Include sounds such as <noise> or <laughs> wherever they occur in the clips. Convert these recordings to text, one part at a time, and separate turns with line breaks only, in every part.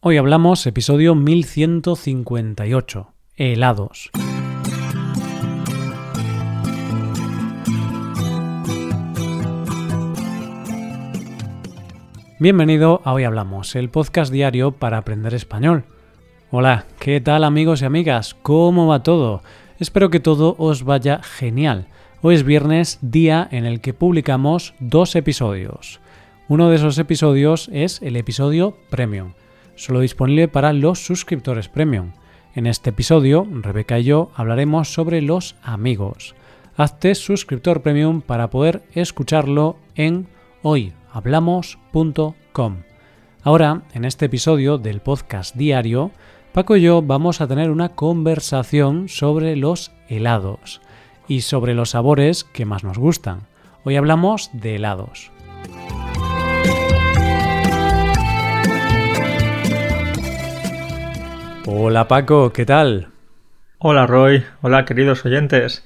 Hoy hablamos episodio 1158, helados. Bienvenido a Hoy Hablamos, el podcast diario para aprender español. Hola, ¿qué tal amigos y amigas? ¿Cómo va todo? Espero que todo os vaya genial. Hoy es viernes, día en el que publicamos dos episodios. Uno de esos episodios es el episodio Premium, solo disponible para los suscriptores Premium. En este episodio, Rebeca y yo hablaremos sobre los amigos. Hazte suscriptor Premium para poder escucharlo en hoy hablamos.com. Ahora, en este episodio del podcast diario, Paco y yo vamos a tener una conversación sobre los helados y sobre los sabores que más nos gustan. Hoy hablamos de helados. Hola Paco, ¿qué tal?
Hola Roy, hola queridos oyentes.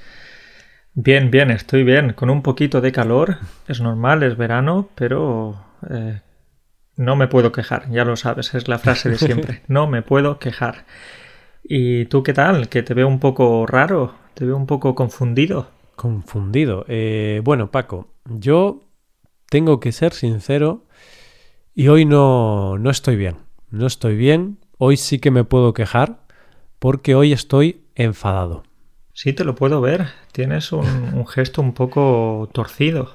Bien, bien, estoy bien, con un poquito de calor, es normal, es verano, pero eh, no me puedo quejar, ya lo sabes, es la frase de siempre, <laughs> no me puedo quejar. ¿Y tú qué tal? Que te veo un poco raro, te veo un poco confundido.
Confundido. Eh, bueno, Paco, yo tengo que ser sincero y hoy no, no estoy bien, no estoy bien, hoy sí que me puedo quejar porque hoy estoy enfadado.
Sí, te lo puedo ver. Tienes un, gesto un poco torcido.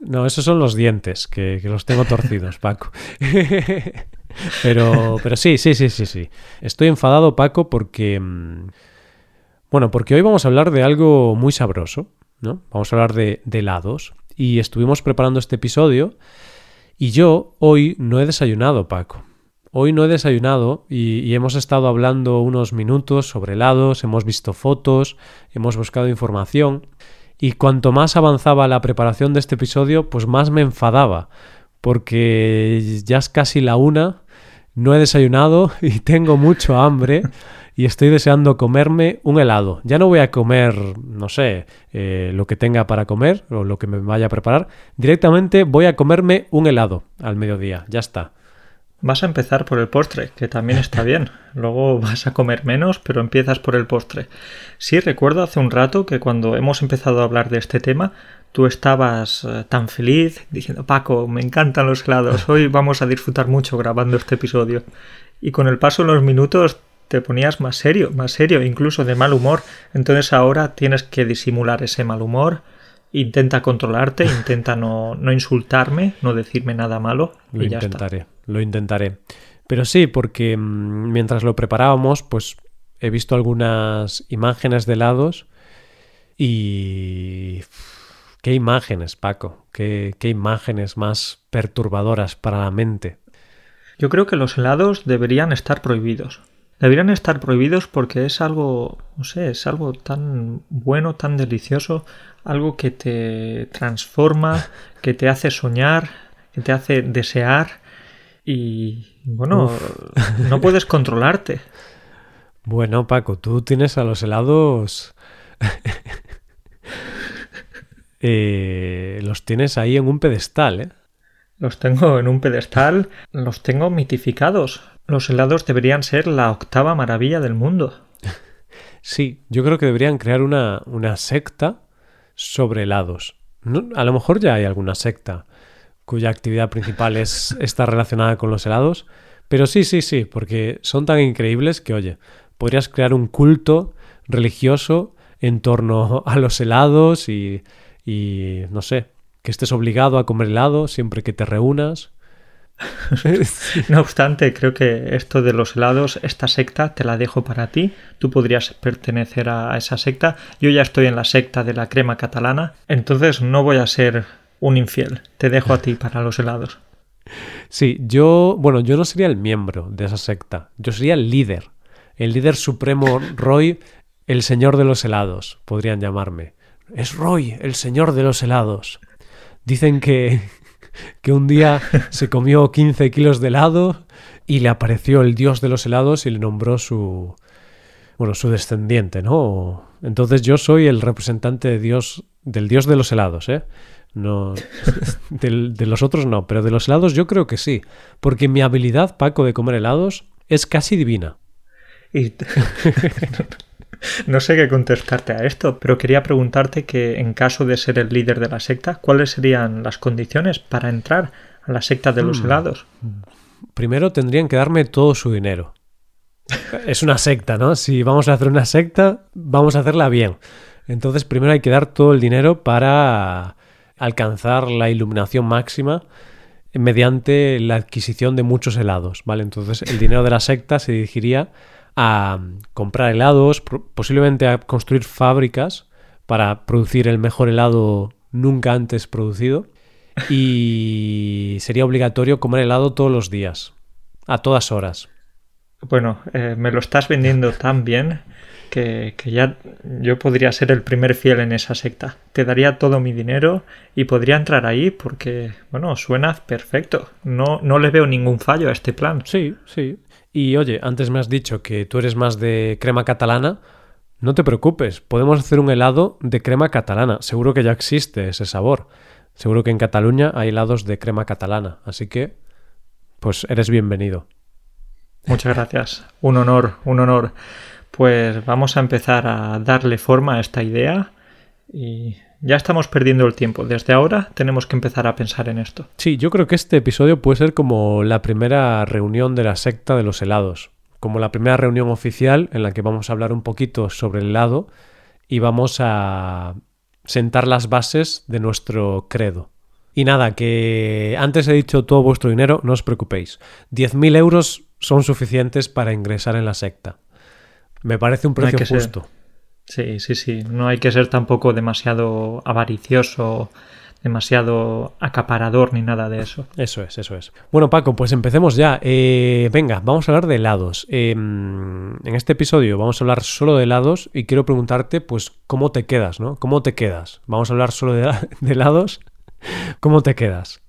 No, esos son los dientes, que, los tengo torcidos, <laughs> Paco. <laughs> pero, pero sí, sí, sí, sí, sí. Estoy enfadado, Paco, porque... Mm, bueno, porque hoy vamos a hablar de algo muy sabroso, ¿no? Vamos a hablar de, de helados. Y estuvimos preparando este episodio y yo hoy no he desayunado, Paco. Hoy no he desayunado y, hemos estado hablando unos minutos sobre helados, hemos visto fotos, hemos buscado información y cuanto más avanzaba la preparación de este episodio, pues más me enfadaba, porque ya es casi la una, no he desayunado <laughs> y tengo mucho hambre y estoy deseando comerme un helado. Ya no voy a comer, no sé, eh, lo que tenga para comer o lo que me vaya a preparar, directamente voy a comerme un helado al mediodía, ya está.
Vas a empezar por el postre, que también está bien. <laughs> Luego vas a comer menos, pero empiezas por el postre. Sí, recuerdo hace un rato que cuando hemos empezado a hablar de este tema, tú estabas eh, tan feliz diciendo, Paco, me encantan los helados, hoy <laughs> vamos a disfrutar mucho grabando este episodio. Y con el paso de los minutos te ponías más serio, más serio, incluso de mal humor. Entonces ahora tienes que disimular ese mal humor intenta controlarte, intenta no, no, insultarme, no decirme nada malo.
Lo intentaré, lo intentaré. Pero sí, porque mm, mientras lo preparábamos, pues he visto algunas imágenes de helados y... ¿Qué imágenes, Paco? ¿Qué, ¿Qué imágenes más perturbadoras para la mente?
Yo creo que los helados deberían estar prohibidos. Deberían estar prohibidos porque es algo, no sé, es algo tan bueno, tan delicioso, algo que te transforma, que te hace soñar, que te hace desear y, bueno, no puedes controlarte.
Bueno, Paco, tú tienes a los helados... <laughs> Eh, los tienes ahí en un pedestal, ¿eh?
Los tengo en un pedestal, los tengo mitificados. Los helados deberían ser la octava maravilla del mundo. <laughs>
Sí, yo creo que deberían crear una, una secta sobre helados. a lo mejor ya hay alguna secta cuya actividad principal es <laughs> está relacionada con los helados, pero sí, sí, sí, porque son tan increíbles que, oye, podrías crear un culto religioso en torno a los helados y, y no sé, que estés obligado a comer helado siempre que te reúnas. <laughs>
no obstante, creo que esto de los helados, esta secta, te la dejo para ti. Tú podrías pertenecer a esa secta. Yo ya estoy en la secta de la crema catalana, entonces no voy a ser un infiel. Te dejo a ti para los helados.
Sí, yo, bueno, yo no sería el miembro de esa secta. Yo sería el líder. El líder supremo Roy, el señor de los helados, podrían llamarme. Es Roy, el señor de los helados. Dicen que, que un día se comió 15 kilos de helado y le apareció el dios de los helados y le nombró su, bueno, su descendiente, ¿no? Entonces yo soy el representante de Dios, del dios de los helados, ¿eh? No, <laughs> de, los otros no, pero de los helados yo creo que sí. Porque mi habilidad, Paco, de comer helados es casi divina.
Y <laughs> <laughs> no sé qué contestarte a esto, pero quería preguntarte que en caso de ser el líder de la secta, ¿cuáles serían las condiciones para entrar a la secta de los mm. helados?
Primero tendrían que darme todo su dinero. Es una secta, ¿no? Si vamos a hacer una secta, vamos a hacerla bien. Entonces primero hay que dar todo el dinero para alcanzar la iluminación máxima mediante la adquisición de muchos helados, ¿vale? Entonces el dinero de la secta se dirigiría a comprar helados, posiblemente a construir fábricas para producir el mejor helado nunca antes producido y <laughs> sería obligatorio comer helado todos los días, a todas horas.
Bueno, eh, me lo estás vendiendo tan bien que, ya yo podría ser el primer fiel en esa secta. Te daría todo mi dinero y podría entrar ahí porque, bueno, suena perfecto. No, no le veo ningún fallo a este plan.
Sí, sí. Y oye, antes me has dicho que tú eres más de crema catalana. No te preocupes, podemos hacer un helado de crema catalana. Seguro que ya existe ese sabor. Seguro que en Cataluña hay helados de crema catalana. Así que, pues eres bienvenido.
Muchas gracias. Un honor, un honor. Pues vamos a empezar a darle forma a esta idea y ya estamos perdiendo el tiempo. Desde ahora tenemos que empezar a pensar en esto.
Sí, yo creo que este episodio puede ser como la primera reunión de la secta de los helados, como la primera reunión oficial en la que vamos a hablar un poquito sobre el helado y vamos a sentar las bases de nuestro credo. Y nada, que antes he dicho todo vuestro dinero, no os preocupéis. 10.000 euros son suficientes para ingresar en la secta. Me parece un precio justo.
Sí, sí, sí. No hay que ser tampoco demasiado avaricioso, demasiado acaparador ni nada de eso.
Eso es, eso es. Bueno, Paco, pues empecemos ya. Eh, venga, vamos a hablar de helados. Em, en este episodio vamos a hablar solo de helados y quiero preguntarte, pues, ¿cómo te quedas, no? ¿Cómo te quedas? Vamos a hablar solo de, <laughs> de helados. ¿Cómo te quedas?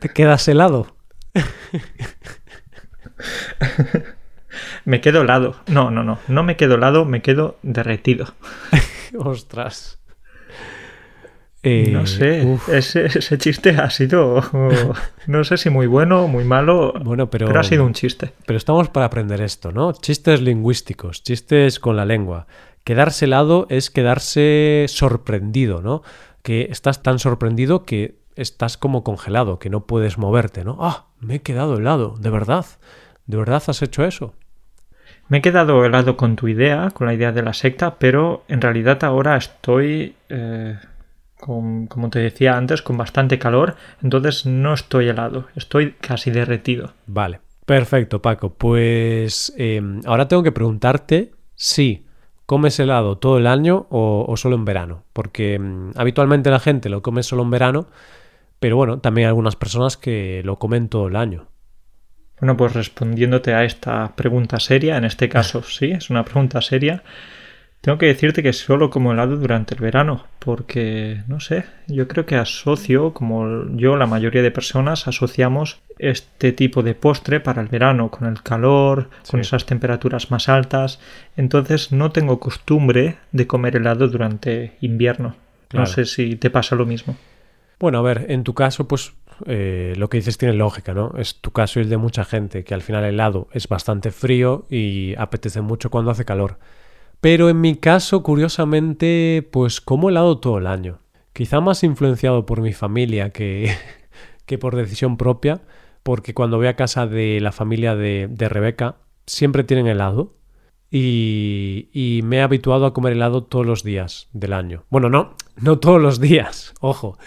¿Te quedas helado? <laughs>
Me quedo helado. No, no, no. No me quedo helado, me quedo derretido. <laughs>
Ostras.
no eh, sé, ese, chiste ha sido, <laughs> no sé si muy bueno, muy malo, bueno, pero, pero ha sido un chiste.
Pero estamos para aprender esto, ¿no? Chistes lingüísticos, chistes con la lengua. Quedarse helado es quedarse sorprendido, ¿no? Que estás tan sorprendido que estás como congelado, que no puedes moverte, ¿no? Ah, me he quedado helado, de verdad. ¿De verdad has hecho eso?
Me he quedado helado con tu idea, con la idea de la secta, pero en realidad ahora estoy, eh, como te decía antes, con bastante calor, entonces no estoy helado, estoy casi derretido.
Vale, perfecto Paco. Pues em, ahora tengo que preguntarte si comes helado todo el año o, solo en verano, porque em, habitualmente la gente lo come solo en verano, pero bueno, también hay algunas personas que lo comen todo el año.
Bueno, pues respondiéndote a esta pregunta seria, en este caso sí, es una pregunta seria, tengo que decirte que solo como helado durante el verano, porque, no sé, yo creo que asocio, como yo, la mayoría de personas, asociamos este tipo de postre para el verano, con el calor, con esas temperaturas más altas, entonces no tengo costumbre de comer helado durante invierno. No sé si te pasa lo mismo.
Bueno, a ver, en tu caso, pues eh, lo que dices tiene lógica, ¿no? Es tu caso y el de mucha gente, que al final el helado es bastante frío y apetece mucho cuando hace calor. Pero en mi caso, curiosamente, pues como helado todo el año. Quizá más influenciado por mi familia que, <laughs> que por decisión propia, porque cuando voy a casa de la familia de, de Rebeca, siempre tienen helado. Y, y, me he habituado a comer helado todos los días del año. Bueno, no, <laughs> no todos los días, ojo.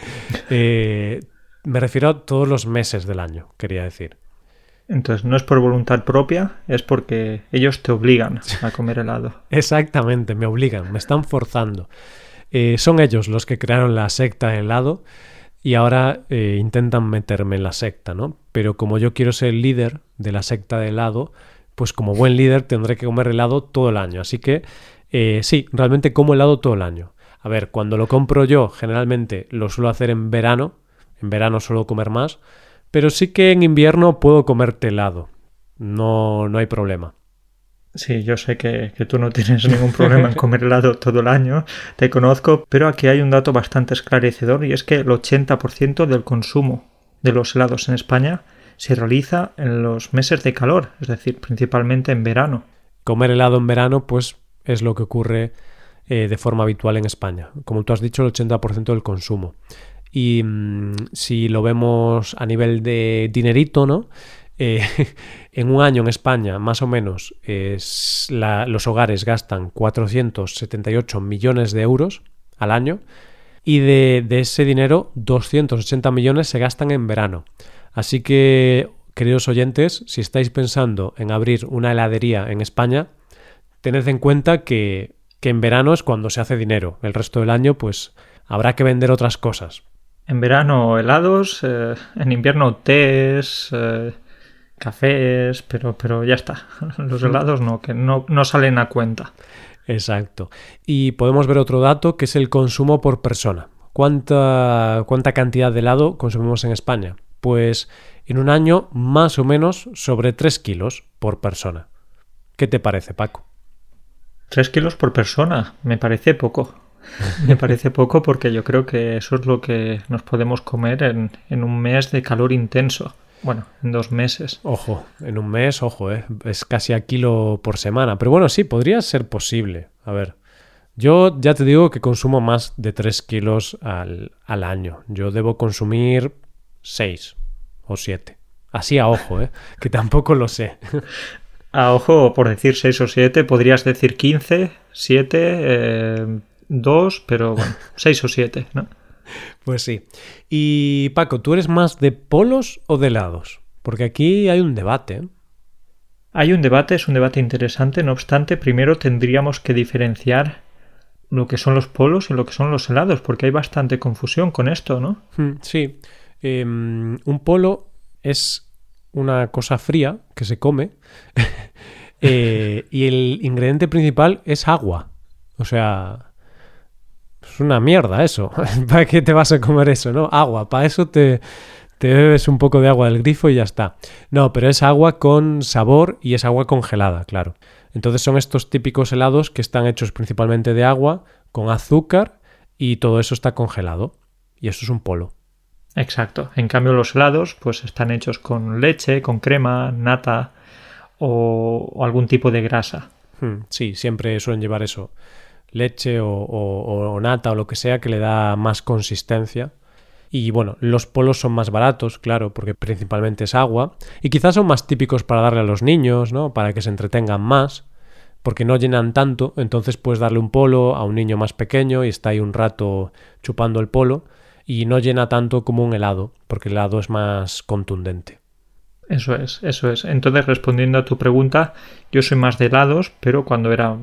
Eh, me refiero a todos los meses del año, quería decir.
Entonces no es por voluntad propia, es porque ellos te obligan a <laughs> comer helado.
Exactamente, me obligan, me están forzando. Eh, son ellos los que crearon la secta helado y ahora eh, intentan meterme en la secta, ¿no? Pero como yo quiero ser el líder de la secta de helado, pues como buen líder tendré que comer helado todo el año. Así que eh, sí, realmente como helado todo el año. A ver, cuando lo compro yo, generalmente lo suelo hacer en verano, en verano suelo comer más, pero sí que en invierno puedo comer helado. No, no hay problema.
Sí, yo sé que, que, tú no tienes ningún problema en comer helado todo el año, te conozco, pero aquí hay un dato bastante esclarecedor y es que el 80% del consumo de los helados en España se realiza en los meses de calor, es decir, principalmente en verano.
Comer helado en verano, pues es lo que ocurre eh, de forma habitual en España. Como tú has dicho, el 80% del consumo. Y mmm, si lo vemos a nivel de dinerito, ¿no? <laughs> Eh, en un año en España, más o menos, es los hogares gastan 478 millones de euros al año y de, de, ese dinero 280 millones se gastan en verano. Así que, queridos oyentes, si estáis pensando en abrir una heladería en España, tened en cuenta que, que en verano es cuando se hace dinero. El resto del año, pues, habrá que vender otras cosas.
En verano helados, eh, en invierno tés, eh, cafés, pero, pero ya está. <laughs> Los helados no, que no, no salen a cuenta.
Exacto. Y podemos ver otro dato que es el consumo por persona. ¿Cuánta, cuánta cantidad de helado consumimos en España? Pues en un año más o menos sobre 3 kilos por persona. ¿Qué te parece, Paco?
3 kilos por persona, me parece poco. <laughs> me parece poco porque yo creo que eso es lo que nos podemos comer en, en un mes de calor intenso. Bueno, en dos meses.
Ojo, en un mes, ojo, ¿eh? es casi a kilo por semana. Pero bueno, sí, podría ser posible. A ver, yo ya te digo que consumo más de 3 kilos al, al año. Yo debo consumir 6 o 7. Así a ojo, ¿eh? que tampoco lo sé. <laughs>
A ojo, por decir 6 o 7, podrías decir 15, 7, eh, 2, pero bueno, <laughs> 6 o 7, ¿no?
Pues sí. Y Paco, ¿tú eres más de polos o de helados? Porque aquí hay un debate.
Hay un debate, es un debate interesante. No obstante, primero tendríamos que diferenciar lo que son los polos y lo que son los helados, porque hay bastante confusión con esto, ¿no?
Sí. Eh, un polo es una cosa fría que se come <laughs> eh, y el ingrediente principal es agua. O sea, es una mierda eso. <laughs> ¿Para qué te vas a comer eso, no? Agua. Para eso te, te bebes un poco de agua del grifo y ya está. No, pero es agua con sabor y es agua congelada, claro. Entonces son estos típicos helados que están hechos principalmente de agua, con azúcar y todo eso está congelado. Y eso es un polo.
Exacto. En cambio los helados pues están hechos con leche, con crema, nata o, o algún tipo de grasa.
Hmm, sí, siempre suelen llevar eso leche o, nata o lo que sea que le da más consistencia. Y bueno, los polos son más baratos, claro, porque principalmente es agua. Y quizás son más típicos para darle a los niños, ¿no? Para que se entretengan más. Porque no llenan tanto, entonces puedes darle un polo a un niño más pequeño y está ahí un rato chupando el polo. Y no llena tanto como un helado, porque el helado es más contundente.
Eso es, eso es. Entonces, respondiendo a tu pregunta, yo soy más de helados, pero cuando era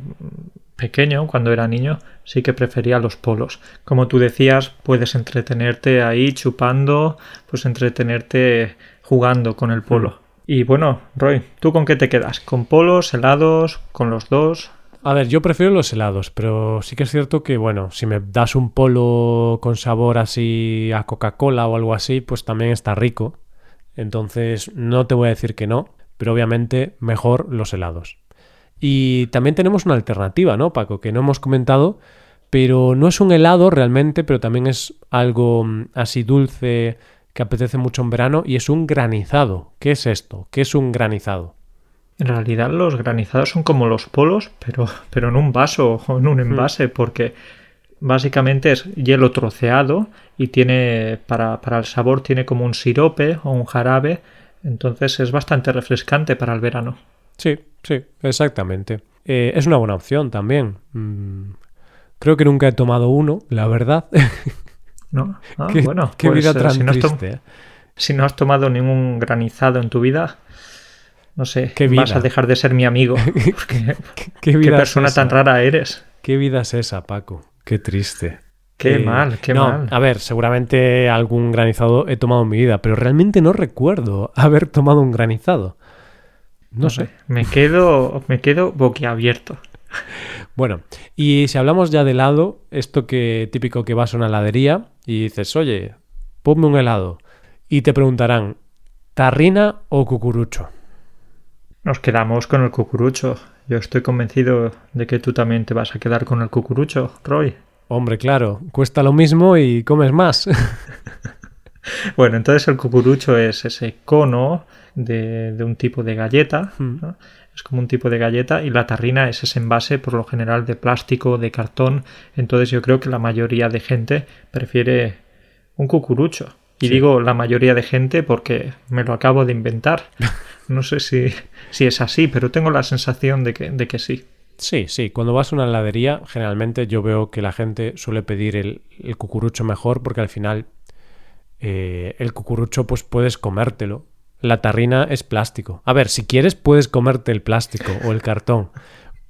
pequeño, cuando era niño, sí que prefería los polos. Como tú decías, puedes entretenerte ahí chupando, pues entretenerte jugando con el polo. Y bueno, Roy, ¿tú con qué te quedas? ¿Con polos, helados, con los dos?
A ver, yo prefiero los helados, pero sí que es cierto que, bueno, si me das un polo con sabor así a Coca-Cola o algo así, pues también está rico. Entonces, no te voy a decir que no, pero obviamente mejor los helados. Y también tenemos una alternativa, ¿no, Paco? Que no hemos comentado, pero no es un helado realmente, pero también es algo mm, así dulce que apetece mucho en verano y es un granizado. ¿Qué es esto? ¿Qué es un granizado?
En realidad los granizados son como los polos, pero, <laughs> pero en un vaso o en un envase, mm. porque básicamente es hielo troceado y tiene para, para el sabor tiene como un sirope o un jarabe, entonces es bastante refrescante para el verano.
Sí, sí, exactamente. Eh, es una buena opción también. Mm, creo que nunca he tomado uno, la verdad. <laughs>
¿No? Ah,
qué,
bueno,
qué
pues,
vida
eh,
tan
si, no
triste. ¿eh?
si no has tomado ningún granizado en tu vida, no sé,
¿Qué
vas
vida?
a dejar de ser mi amigo. <laughs> Porque,
¿Qué,
¿Qué
vida es
persona tan rara eres?
¿Qué vida es esa, Paco? Qué triste.
Qué
Eh,
mal, qué
no,
mal.
A ver, seguramente algún granizado he tomado en mi vida, pero realmente no recuerdo haber tomado un granizado. No sé.
Me quedo, me quedo boquiabierto.
Bueno, y si hablamos ya de helado, esto que típico que vas a una heladería y dices, oye, ponme un helado. Y te preguntarán, ¿tarrina o cucurucho?
Nos quedamos con el cucurucho. Yo estoy convencido de que tú también te vas a quedar con el cucurucho, Roy.
Hombre, claro, cuesta lo mismo y comes más. <laughs>
bueno, entonces el cucurucho es ese cono de, un tipo de galleta. Es como un tipo de galleta y la tarrina es ese envase por lo general de plástico, de cartón. Entonces yo creo que la mayoría de gente prefiere un cucurucho. Y digo la mayoría de gente porque me lo acabo de inventar. <laughs> No sé si, si es así, pero tengo la sensación de que, de que sí.
Sí, sí. Cuando vas a una heladería, generalmente yo veo que la gente suele pedir el, el cucurucho mejor porque al final eh, el cucurucho pues puedes comértelo. La tarrina es plástico. A ver, si quieres puedes comerte el plástico o el cartón,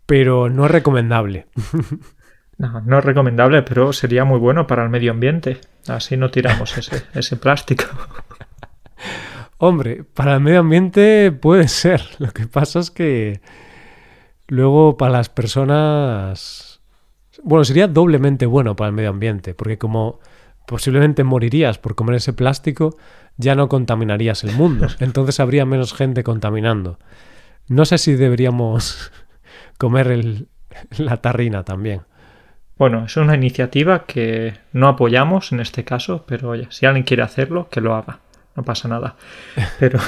pero no es recomendable. <laughs>
No, no es recomendable, pero sería muy bueno para el medio ambiente. Así no tiramos ese, <laughs> ese plástico.
Hombre, para el medio ambiente puede ser. Lo que pasa es que luego para las personas... Bueno, sería doblemente bueno para el medio ambiente, porque como posiblemente morirías por comer ese plástico, ya no contaminarías el mundo. <laughs> Entonces habría menos gente contaminando. No sé si deberíamos <laughs> comer el, la tarrina también.
Bueno, es una iniciativa que no apoyamos en este caso, pero oye, si alguien quiere hacerlo, que lo haga. No pasa nada. <laughs> Pero,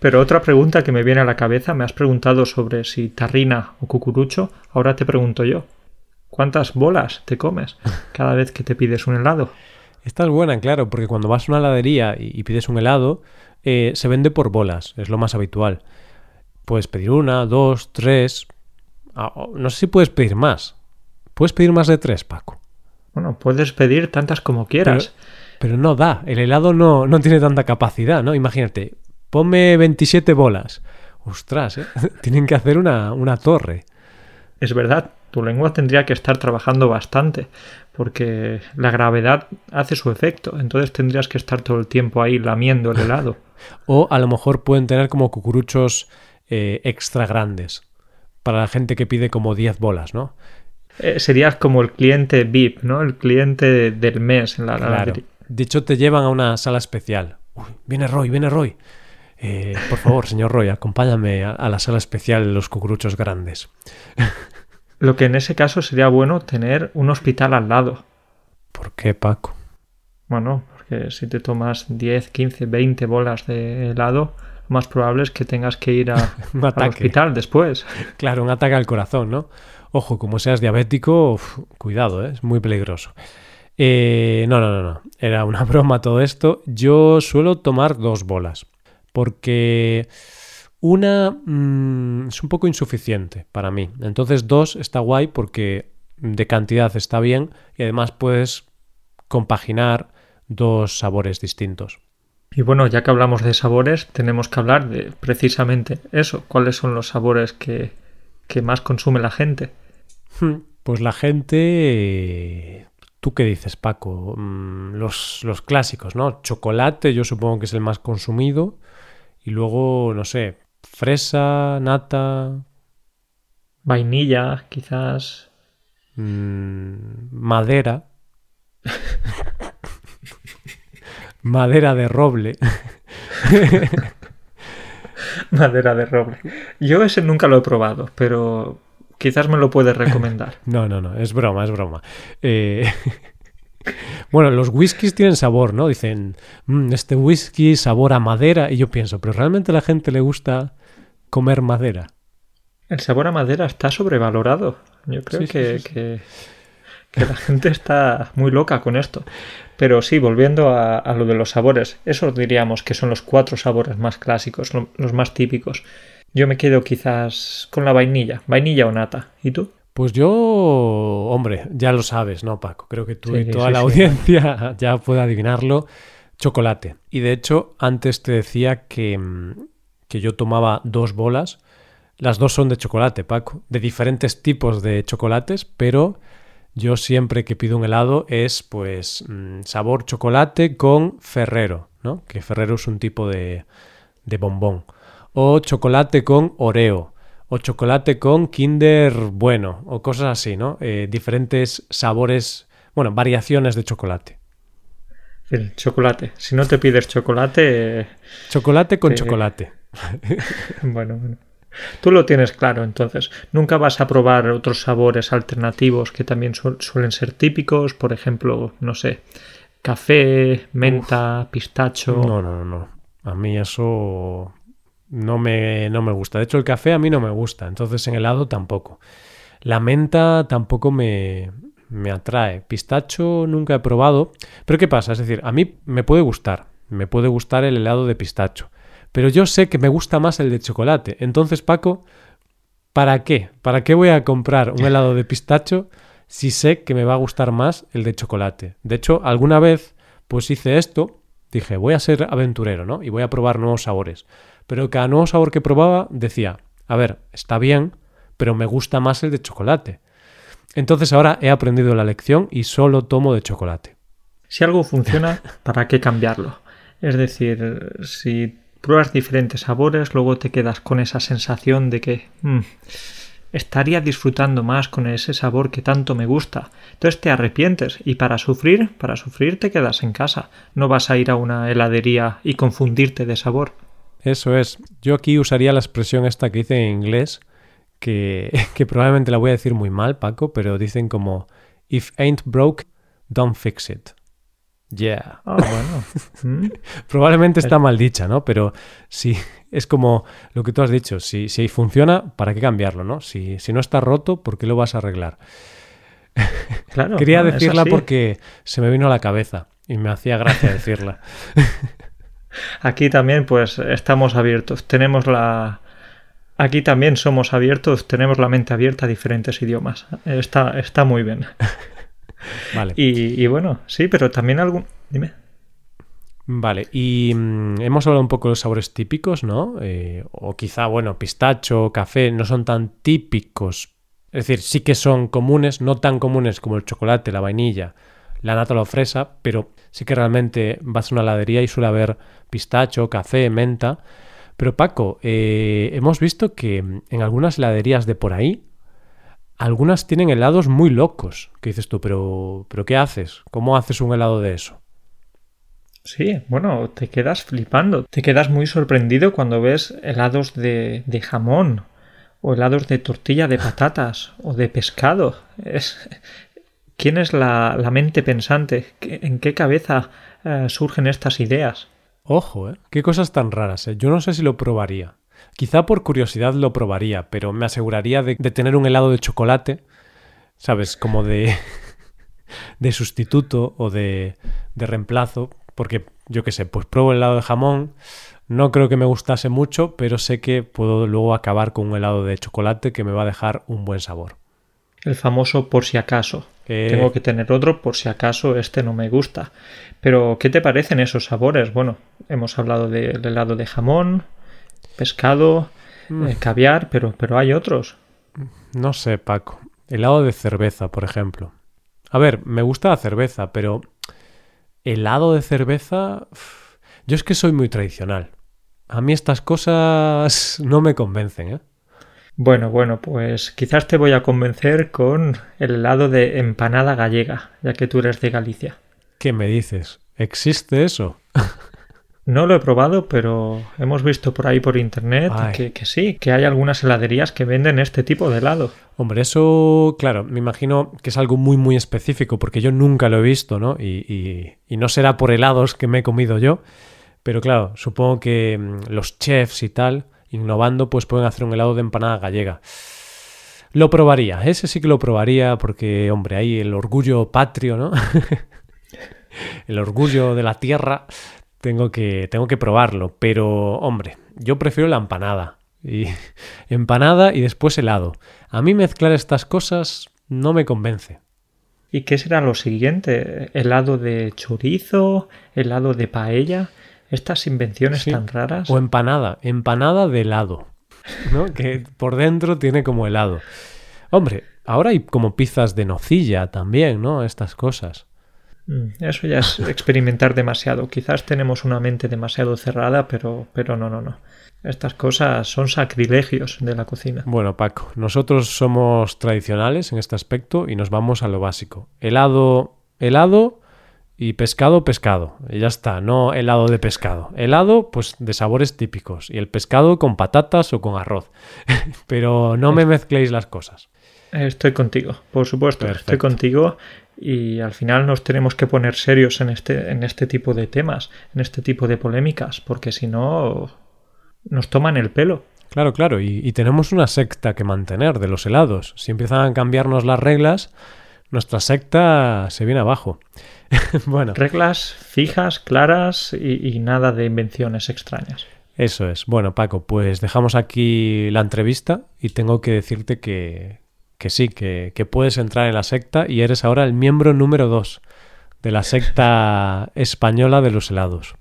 pero otra pregunta que me viene a la cabeza, me has preguntado sobre si tarrina o cucurucho, ahora te pregunto yo. ¿Cuántas bolas te comes cada vez que te pides un helado?
Esta es buena, claro, porque cuando vas a una heladería y pides un helado, eh, se vende por bolas, es lo más habitual. Puedes pedir una, dos, tres. Ah, no sé si puedes pedir más. Puedes pedir más de tres, Paco.
Bueno, puedes pedir tantas como quieras.
Pero, no da, el helado no, no tiene tanta capacidad, ¿no? Imagínate, ponme 27 bolas. Ostras, ¿eh? <laughs> tienen que hacer una, una torre.
Es verdad, tu lengua tendría que estar trabajando bastante, porque la gravedad hace su efecto, entonces tendrías que estar todo el tiempo ahí lamiendo el helado. <laughs>
o a lo mejor pueden tener como cucuruchos eh, extra grandes, para la gente que pide como 10 bolas, ¿no?
Eh, serías como el cliente VIP, ¿no? El cliente del mes en la
claro. De hecho, te llevan a una sala especial. viene Roy, viene Roy. Eh, por favor, señor Roy, acompáñame a, la sala especial de los cucuruchos grandes. <laughs>
Lo que en ese caso sería bueno tener un hospital al lado.
¿Por qué, Paco?
Bueno, porque si te tomas 10, 15, 20 bolas de helado, lo más probable es que tengas que ir a, <laughs> al hospital después.
Claro, un ataque al corazón, ¿no? Ojo, como seas diabético, cuidado, ¿eh? es muy peligroso. Eh, no, no, no, no. Era una <laughs> broma todo esto. Yo suelo tomar dos bolas. Porque una mm, es un poco insuficiente para mí. Entonces dos está guay porque de cantidad está bien y además puedes compaginar dos sabores distintos.
Y bueno, ya que hablamos de sabores, tenemos que hablar de precisamente eso. ¿Cuáles son los sabores que, que más consume la gente?
Hmm, pues la gente... ¿Tú qué dices, Paco? Mm, los, los clásicos, ¿no? Chocolate, yo supongo que es el más consumido. Y luego, no sé, fresa, nata.
Vainilla, quizás.
Mm, madera. <laughs> madera de roble. <laughs>
madera de roble. Yo ese nunca lo he probado, pero Quizás me lo puedes recomendar. <laughs>
no, no, no, es broma, es broma. Eh, bueno, los whiskies tienen sabor, ¿no? Dicen, mm, este whisky sabor a madera. Y yo pienso, pero ¿realmente a la gente le gusta comer madera?
El sabor a madera está sobrevalorado. Yo creo que, que, la gente está muy loca con esto. Pero sí, volviendo a, a, lo de los sabores, esos diríamos que son los cuatro sabores más clásicos, los más típicos. Yo me quedo quizás con la vainilla, vainilla o nata. ¿Y tú?
Pues yo, hombre, ya lo sabes, ¿no, Paco? Creo que tú y toda la audiencia <laughs> ya puede adivinarlo. Chocolate. Y de hecho, antes te decía que, mm, que yo tomaba dos bolas. Las dos son de chocolate, Paco. De diferentes tipos de chocolates, pero yo siempre que pido un helado es pues mm, sabor chocolate con Ferrero, ¿no? Que Ferrero es un tipo de, de bombón o chocolate con Oreo, o chocolate con Kinder Bueno, o cosas así, ¿no? Eh, diferentes sabores, bueno, variaciones de chocolate.
El chocolate. Si no te pides chocolate...
Chocolate con chocolate. <laughs>
bueno, bueno. Tú lo tienes claro, entonces. Nunca vas a probar otros sabores alternativos que también suelen ser típicos, por ejemplo, no sé, café, menta, pistacho.
No, no, no. A mí eso no me, no me gusta. De hecho, el café a mí no me gusta, entonces en helado tampoco. La menta tampoco me, me atrae. Pistacho nunca he probado. Pero ¿qué pasa? Es decir, a mí me puede gustar. Me puede gustar el helado de pistacho. Pero yo sé que me gusta más el de chocolate. Entonces, Paco, ¿para qué? ¿Para qué voy a comprar un helado de pistacho si sé que me va a gustar más el de chocolate? De hecho, alguna vez pues hice esto, dije, voy a ser aventurero, ¿no? Y voy a probar nuevos sabores. Pero cada nuevo sabor que probaba decía, a ver, está bien, pero me gusta más el de chocolate. Entonces ahora he aprendido la lección y solo tomo de chocolate.
Si algo funciona, ¿para qué cambiarlo? Es decir, si pruebas diferentes sabores, luego te quedas con esa sensación de que mm, estaría disfrutando más con ese sabor que tanto me gusta. Entonces te arrepientes y para sufrir, para sufrir te quedas en casa. No vas a ir a una heladería y confundirte de sabor.
Eso es. Yo aquí usaría la expresión esta que dice en inglés, que, <laughs> que probablemente la voy a decir muy mal, Paco, pero dicen como If ain't broke, don't fix it. Yeah.
Ah, bueno. <laughs>
Mm. Probablemente está mal dicha, ¿no? Pero sí, <laughs> es como lo que tú has dicho. Si, si funciona, ¿para qué cambiarlo, no? Si, si no está roto, ¿por qué lo vas a arreglar?
Claro,
Quería decirla porque se me vino a la cabeza y me hacía gracia decirla.
Aquí también, pues, estamos abiertos. Tenemos la. Aquí también somos abiertos, tenemos la mente abierta a diferentes idiomas. Está, está muy bien. <laughs>
Vale.
Y, y bueno, sí, pero también algún. Dime.
Vale, y mm, hemos hablado un poco de los sabores típicos, ¿no? Eh, o quizá, bueno, pistacho, café, no son tan típicos. Es decir, sí que son comunes, no tan comunes como el chocolate, la vainilla, la nata la fresa, pero sí que realmente vas a una heladería y suele haber pistacho, café, menta. Pero Paco, eh, hemos visto que en algunas heladerías de por ahí, algunas tienen helados muy locos. ¿Qué dices tú? Pero, pero ¿qué haces? ¿Cómo haces un helado de eso?
Sí, bueno, te quedas flipando. Te quedas muy sorprendido cuando ves helados de, de jamón o helados de tortilla de patatas o de pescado. <laughs> Es... ¿Quién es la, la mente pensante? ¿En qué cabeza eh, surgen estas ideas?
Ojo, ¿eh? Qué cosas tan raras, ¿eh? Yo no sé si lo probaría. Quizá por curiosidad lo probaría, pero me aseguraría de, tener un helado de chocolate, ¿sabes? Como de, <laughs> de sustituto o de, de reemplazo, porque yo qué sé, pues pruebo el helado de jamón, no creo que me gustase mucho, pero sé que puedo luego acabar con un helado de chocolate que me va a dejar un buen sabor.
El famoso por si acaso.
Eh,
Tengo que tener otro por si acaso este no me gusta. Pero, ¿qué te parecen esos sabores? Bueno, hemos hablado del helado de jamón, pescado,
Mm.
eh, caviar, pero, pero hay otros.
No sé, Paco. Helado de cerveza, por ejemplo. A ver, me gusta la cerveza, pero helado de cerveza... Yo es que soy muy tradicional. A mí estas cosas <laughs> no me convencen, ¿eh?
Bueno, bueno, pues quizás te voy a convencer con el helado de empanada gallega, ya que tú eres de Galicia.
¿Qué me dices? ¿Existe eso? <laughs>
No lo he probado, pero hemos visto por ahí por internet que sí, que hay algunas heladerías que venden este tipo de helado.
Hombre, eso, claro, me imagino que es algo muy, muy específico, porque yo nunca lo he visto, ¿no? Y, y- y no será por helados que me he comido yo, pero claro, supongo que mm, los chefs y tal, innovando, pues pueden hacer un helado de empanada gallega. Lo probaría, ese sí que lo probaría, porque, hombre, ahí el orgullo patrio, ¿no? <laughs> el orgullo de la tierra, tengo que, tengo que probarlo, pero, hombre, yo prefiero la empanada. Y <laughs> empanada y después helado. A mí mezclar estas cosas no me convence.
¿Y qué será lo siguiente? ¿Helado de chorizo? ¿Helado de paella? Estas invenciones
Sí.
tan raras.
O empanada, empanada de helado, ¿no? Que por dentro tiene como helado. Hombre, ahora hay como pizzas de nocilla también, ¿no? Estas cosas.
Mm, Eso ya es <laughs> experimentar demasiado. Quizás tenemos una mente demasiado cerrada, pero, pero no, no, no. Estas cosas son sacrilegios de la cocina.
Bueno, Paco, nosotros somos tradicionales en este aspecto y nos vamos a lo básico. Helado, helado Y pescado, pescado. Y ya está, no helado de pescado. Helado, pues de sabores típicos. Y el pescado con patatas o con arroz. <laughs> Pero no me mezcléis las cosas.
Estoy contigo, por supuesto. Estoy contigo. Y al final nos tenemos que poner serios en este, en este tipo de temas, en este tipo de polémicas, porque si no, nos toman el pelo.
Claro, claro, y, y, tenemos una secta que mantener de los helados. Si empiezan a cambiarnos las reglas, nuestra secta se viene abajo. <laughs>
bueno. Reglas fijas, claras y, y, nada de invenciones extrañas.
Eso es. Bueno, Paco, pues dejamos aquí la entrevista y tengo que decirte que, que sí, que, que puedes entrar en la secta y eres ahora el miembro número dos de la secta <laughs> española de los helados.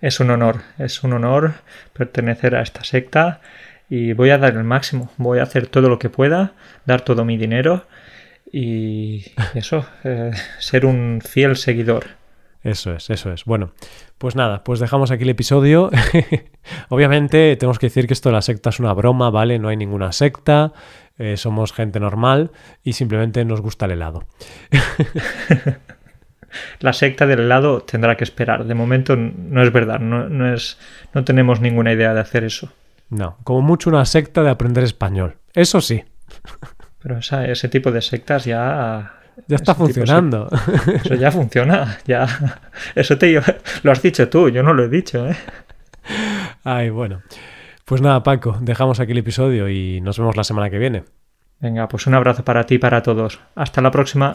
Es un honor, es un honor pertenecer a esta secta y voy a dar el máximo, voy a hacer todo lo que pueda, dar todo mi dinero y eso, eh, ser un fiel seguidor.
Eso es, eso es. Bueno, pues nada, pues dejamos aquí el episodio. <laughs> Obviamente tenemos que decir que esto de la secta es una broma, ¿vale? No hay ninguna secta, eh, somos gente normal y simplemente nos gusta el helado. <laughs>
la secta del helado tendrá que esperar. De momento no es verdad, no, no, es, no tenemos ninguna idea de hacer eso.
No, como mucho una secta de aprender español. Eso sí. <laughs>
Pero ese tipo de sectas ya...
Ya está funcionando.
De, eso ya <laughs> funciona. Ya. Eso te lo has dicho tú, yo no lo he dicho. ¿eh?
Ay, bueno. Pues nada, Paco, dejamos aquí el episodio y nos vemos la semana que viene.
Venga, pues un abrazo para ti y para todos. Hasta la próxima.